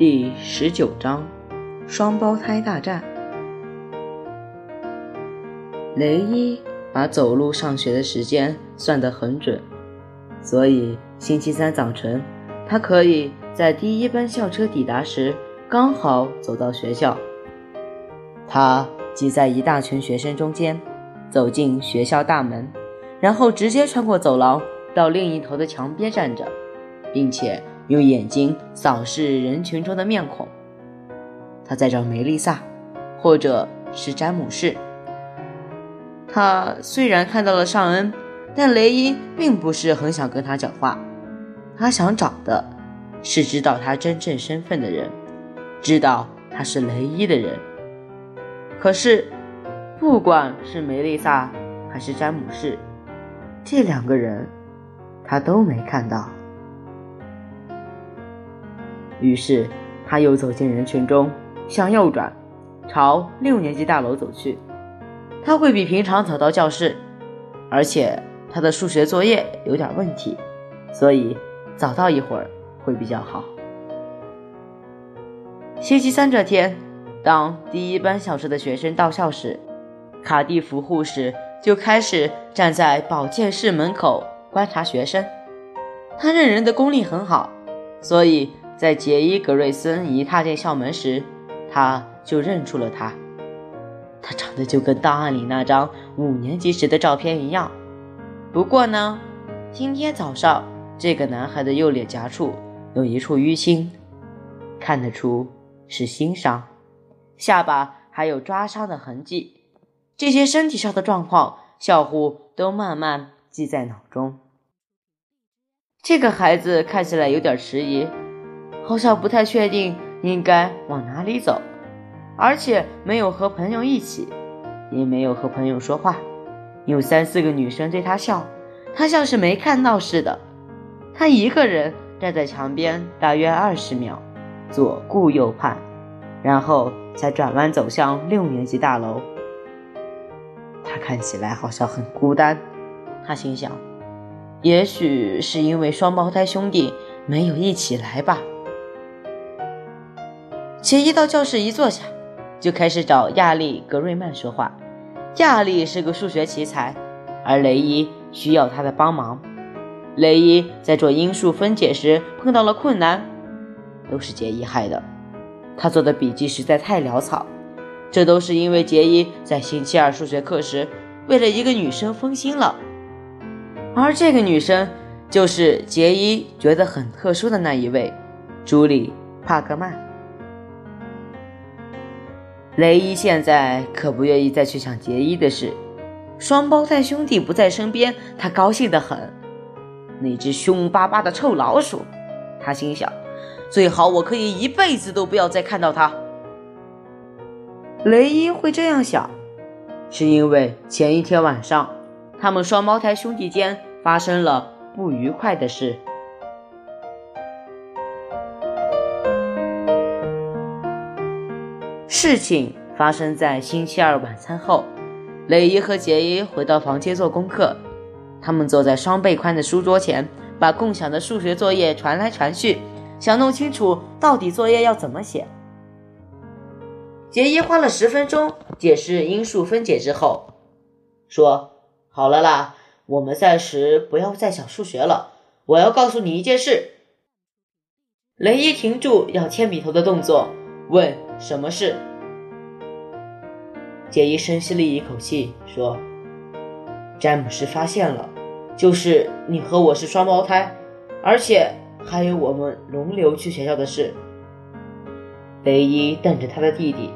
第十九章，双胞胎大战。雷伊把走路上学的时间算得很准，所以星期三早晨，他可以在第一班校车抵达时刚好走到学校。他挤在一大群学生中间，走进学校大门，然后直接穿过走廊到另一头的墙边站着，并且。用眼睛扫视人群中的面孔，他在找梅丽萨，或者是詹姆士。他虽然看到了尚恩，但雷伊并不是很想跟他讲话。他想找的是知道他真正身份的人，知道他是雷伊的人。可是，不管是梅丽萨还是詹姆士，这两个人他都没看到。于是，他又走进人群中，向右转，朝六年级大楼走去。他会比平常早到教室，而且他的数学作业有点问题，所以早到一会儿会比较好。星期三这天，当第一班小时的学生到校时，卡蒂夫护士就开始站在保健室门口观察学生。他认人的功力很好，所以。在杰伊·格瑞森一踏进校门时，他就认出了他。他长得就跟档案里那张五年级时的照片一样。不过呢，今天早上这个男孩的右脸颊处有一处淤青，看得出是新伤，下巴还有抓伤的痕迹。这些身体上的状况，校护都慢慢记在脑中。这个孩子看起来有点迟疑。好像不太确定应该往哪里走，而且没有和朋友一起，也没有和朋友说话。有三四个女生对他笑，他像是没看到似的。他一个人站在墙边大约二十秒，左顾右盼，然后才转弯走向六年级大楼。他看起来好像很孤单，他心想，也许是因为双胞胎兄弟没有一起来吧。杰伊到教室一坐下，就开始找亚历格瑞曼说话。亚历是个数学奇才，而雷伊需要他的帮忙。雷伊在做因数分解时碰到了困难，都是杰伊害的。他做的笔记实在太潦草，这都是因为杰伊在星期二数学课时为了一个女生分心了，而这个女生就是杰伊觉得很特殊的那一位——朱莉·帕克曼。雷伊现在可不愿意再去想杰伊的事，双胞胎兄弟不在身边，他高兴得很。那只凶巴巴的臭老鼠，他心想，最好我可以一辈子都不要再看到他。雷伊会这样想，是因为前一天晚上，他们双胞胎兄弟间发生了不愉快的事。事情发生在星期二晚餐后，雷伊和杰伊回到房间做功课。他们坐在双倍宽的书桌前，把共享的数学作业传来传去，想弄清楚到底作业要怎么写。杰伊花了十分钟解释因数分解之后，说：“好了啦，我们暂时不要再想数学了。我要告诉你一件事。”雷伊停住要铅笔头的动作，问：“什么事？”杰伊深吸了一口气，说：“詹姆斯发现了，就是你和我是双胞胎，而且还有我们轮流去学校的事。”雷伊瞪着他的弟弟：“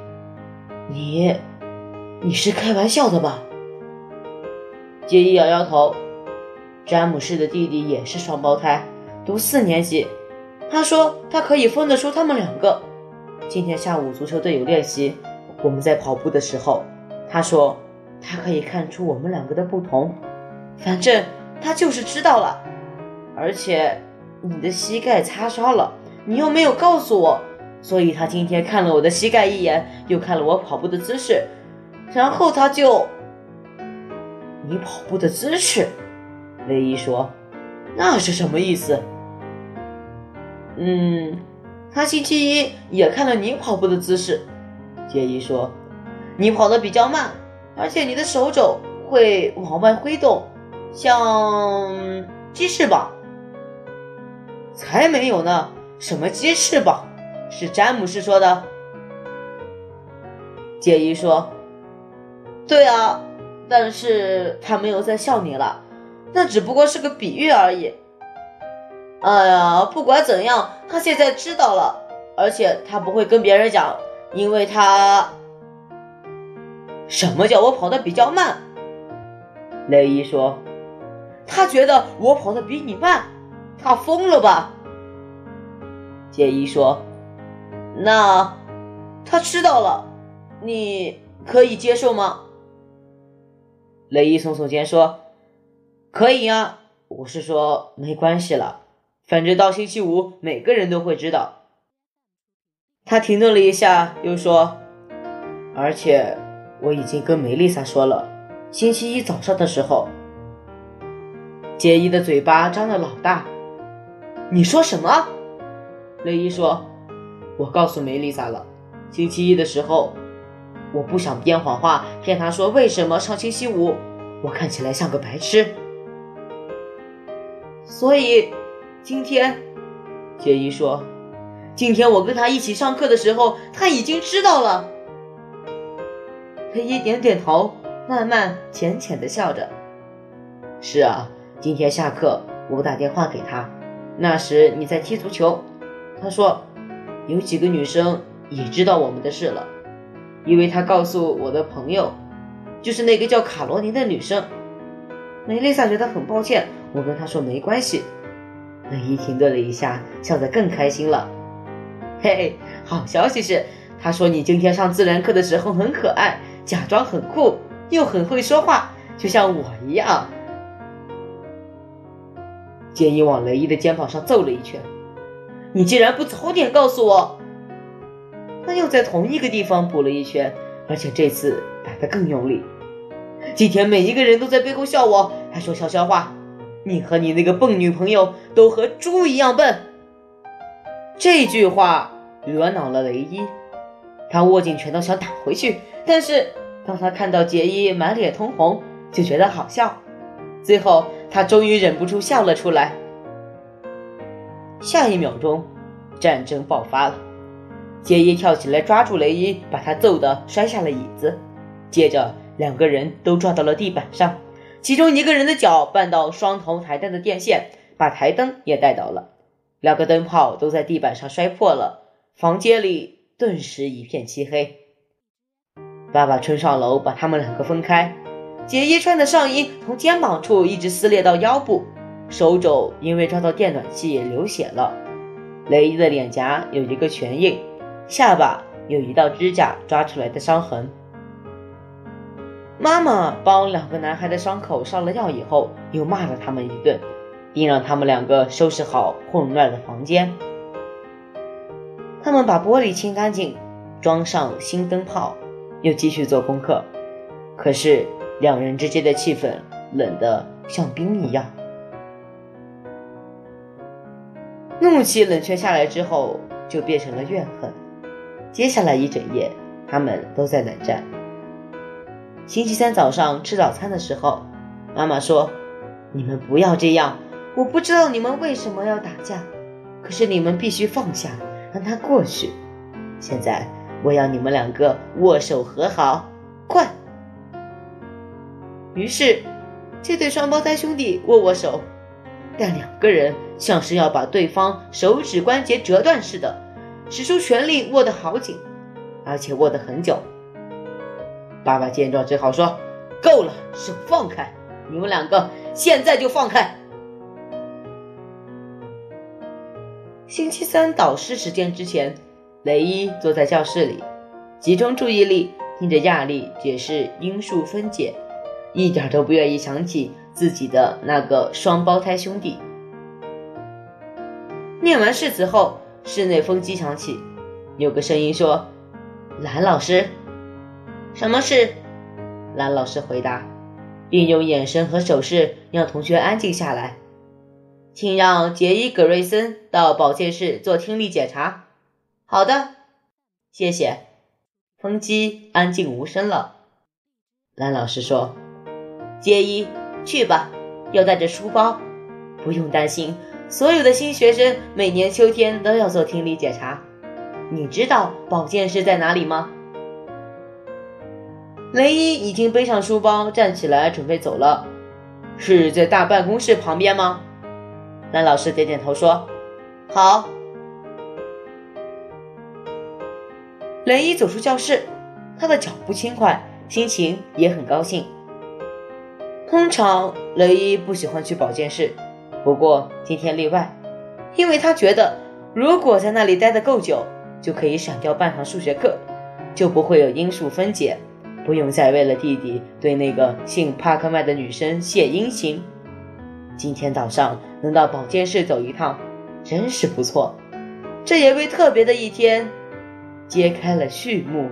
你，你是开玩笑的吧？”杰伊摇摇头：“詹姆斯的弟弟也是双胞胎，读四年级。他说他可以分得出他们两个。今天下午足球队有练习。”我们在跑步的时候，他说他可以看出我们两个的不同，反正他就是知道了。而且你的膝盖擦伤了，你又没有告诉我，所以他今天看了我的膝盖一眼，又看了我跑步的姿势，然后他就……你跑步的姿势，雷伊说，那是什么意思？嗯，他星期一也看了你跑步的姿势。杰伊说：“你跑得比较慢，而且你的手肘会往外挥动，像鸡翅膀。”才没有呢！什么鸡翅膀？是詹姆斯说的。杰伊说：“对啊，但是他没有在笑你了，那只不过是个比喻而已。”哎呀，不管怎样，他现在知道了，而且他不会跟别人讲，因为他……什么叫我跑得比较慢？雷伊说：“他觉得我跑得比你慢，他疯了吧？”杰伊说：“那他知道了，你可以接受吗？”雷伊耸耸肩说：“可以呀，我是说没关系了。”反正到星期五，每个人都会知道。他停顿了一下，又说：“而且我已经跟梅丽莎说了，星期一早上的时候。”杰伊的嘴巴张得老大。你说什么？雷伊说：“我告诉梅丽莎了，星期一的时候，我不想编谎话骗她说为什么上星期五我看起来像个白痴，所以。”今天，杰伊说：“今天我跟他一起上课的时候，他已经知道了。”裴伊点点头，慢慢浅浅的笑着：“是啊，今天下课我打电话给他，那时你在踢足球。他说有几个女生也知道我们的事了，因为他告诉我的朋友，就是那个叫卡罗琳的女生。梅丽莎觉得很抱歉，我跟她说没关系。”雷伊停顿了一下，笑得更开心了。嘿嘿，好消息是，他说你今天上自然课的时候很可爱，假装很酷，又很会说话，就像我一样。建议往雷伊的肩膀上揍了一拳：“你竟然不早点告诉我！”他又在同一个地方补了一拳，而且这次打得更用力。今天每一个人都在背后笑我，还说悄悄话。你和你那个笨女朋友都和猪一样笨。这句话惹恼了雷伊，他握紧拳头想打回去，但是当他看到杰伊满脸通红，就觉得好笑。最后，他终于忍不住笑了出来。下一秒钟，战争爆发了。杰伊跳起来抓住雷伊，把他揍得摔下了椅子，接着两个人都撞到了地板上。其中一个人的脚绊到双头台灯的电线，把台灯也带倒了，两个灯泡都在地板上摔破了，房间里顿时一片漆黑。爸爸冲上楼把他们两个分开。杰伊穿的上衣从肩膀处一直撕裂到腰部，手肘因为撞到电暖气流血了。雷伊的脸颊有一个拳印，下巴有一道指甲抓出来的伤痕。妈妈帮两个男孩的伤口上了药以后，又骂了他们一顿，并让他们两个收拾好混乱的房间。他们把玻璃清干净，装上新灯泡，又继续做功课。可是两人之间的气氛冷得像冰一样。怒气冷却下来之后，就变成了怨恨。接下来一整夜，他们都在冷战。星期三早上吃早餐的时候，妈妈说：“你们不要这样。我不知道你们为什么要打架，可是你们必须放下，让它过去。现在我要你们两个握手和好，快！”于是，这对双胞胎兄弟握握手，但两个人像是要把对方手指关节折断似的，使出全力握得好紧，而且握得很久。爸爸见状，只好说：“够了，手放开！你们两个现在就放开。”星期三导师时间之前，雷伊坐在教室里，集中注意力听着亚丽解释因数分解，一点都不愿意想起自己的那个双胞胎兄弟。念完誓词后，室内风机响起，有个声音说：“蓝老师。”什么事？蓝老师回答，并用眼神和手势让同学安静下来。请让杰伊·格瑞森到保健室做听力检查。好的，谢谢。风机安静无声了。蓝老师说：“杰伊，去吧，要带着书包。不用担心，所有的新学生每年秋天都要做听力检查。你知道保健室在哪里吗？”雷伊已经背上书包，站起来准备走了。是在大办公室旁边吗？蓝老师点点头说：“好。”雷伊走出教室，他的脚步轻快，心情也很高兴。通常雷伊不喜欢去保健室，不过今天例外，因为他觉得如果在那里待得够久，就可以省掉半堂数学课，就不会有因数分解，不用再为了弟弟对那个姓帕克麦的女生献殷勤。今天早上能到保健室走一趟，真是不错，这也为特别的一天揭开了序幕。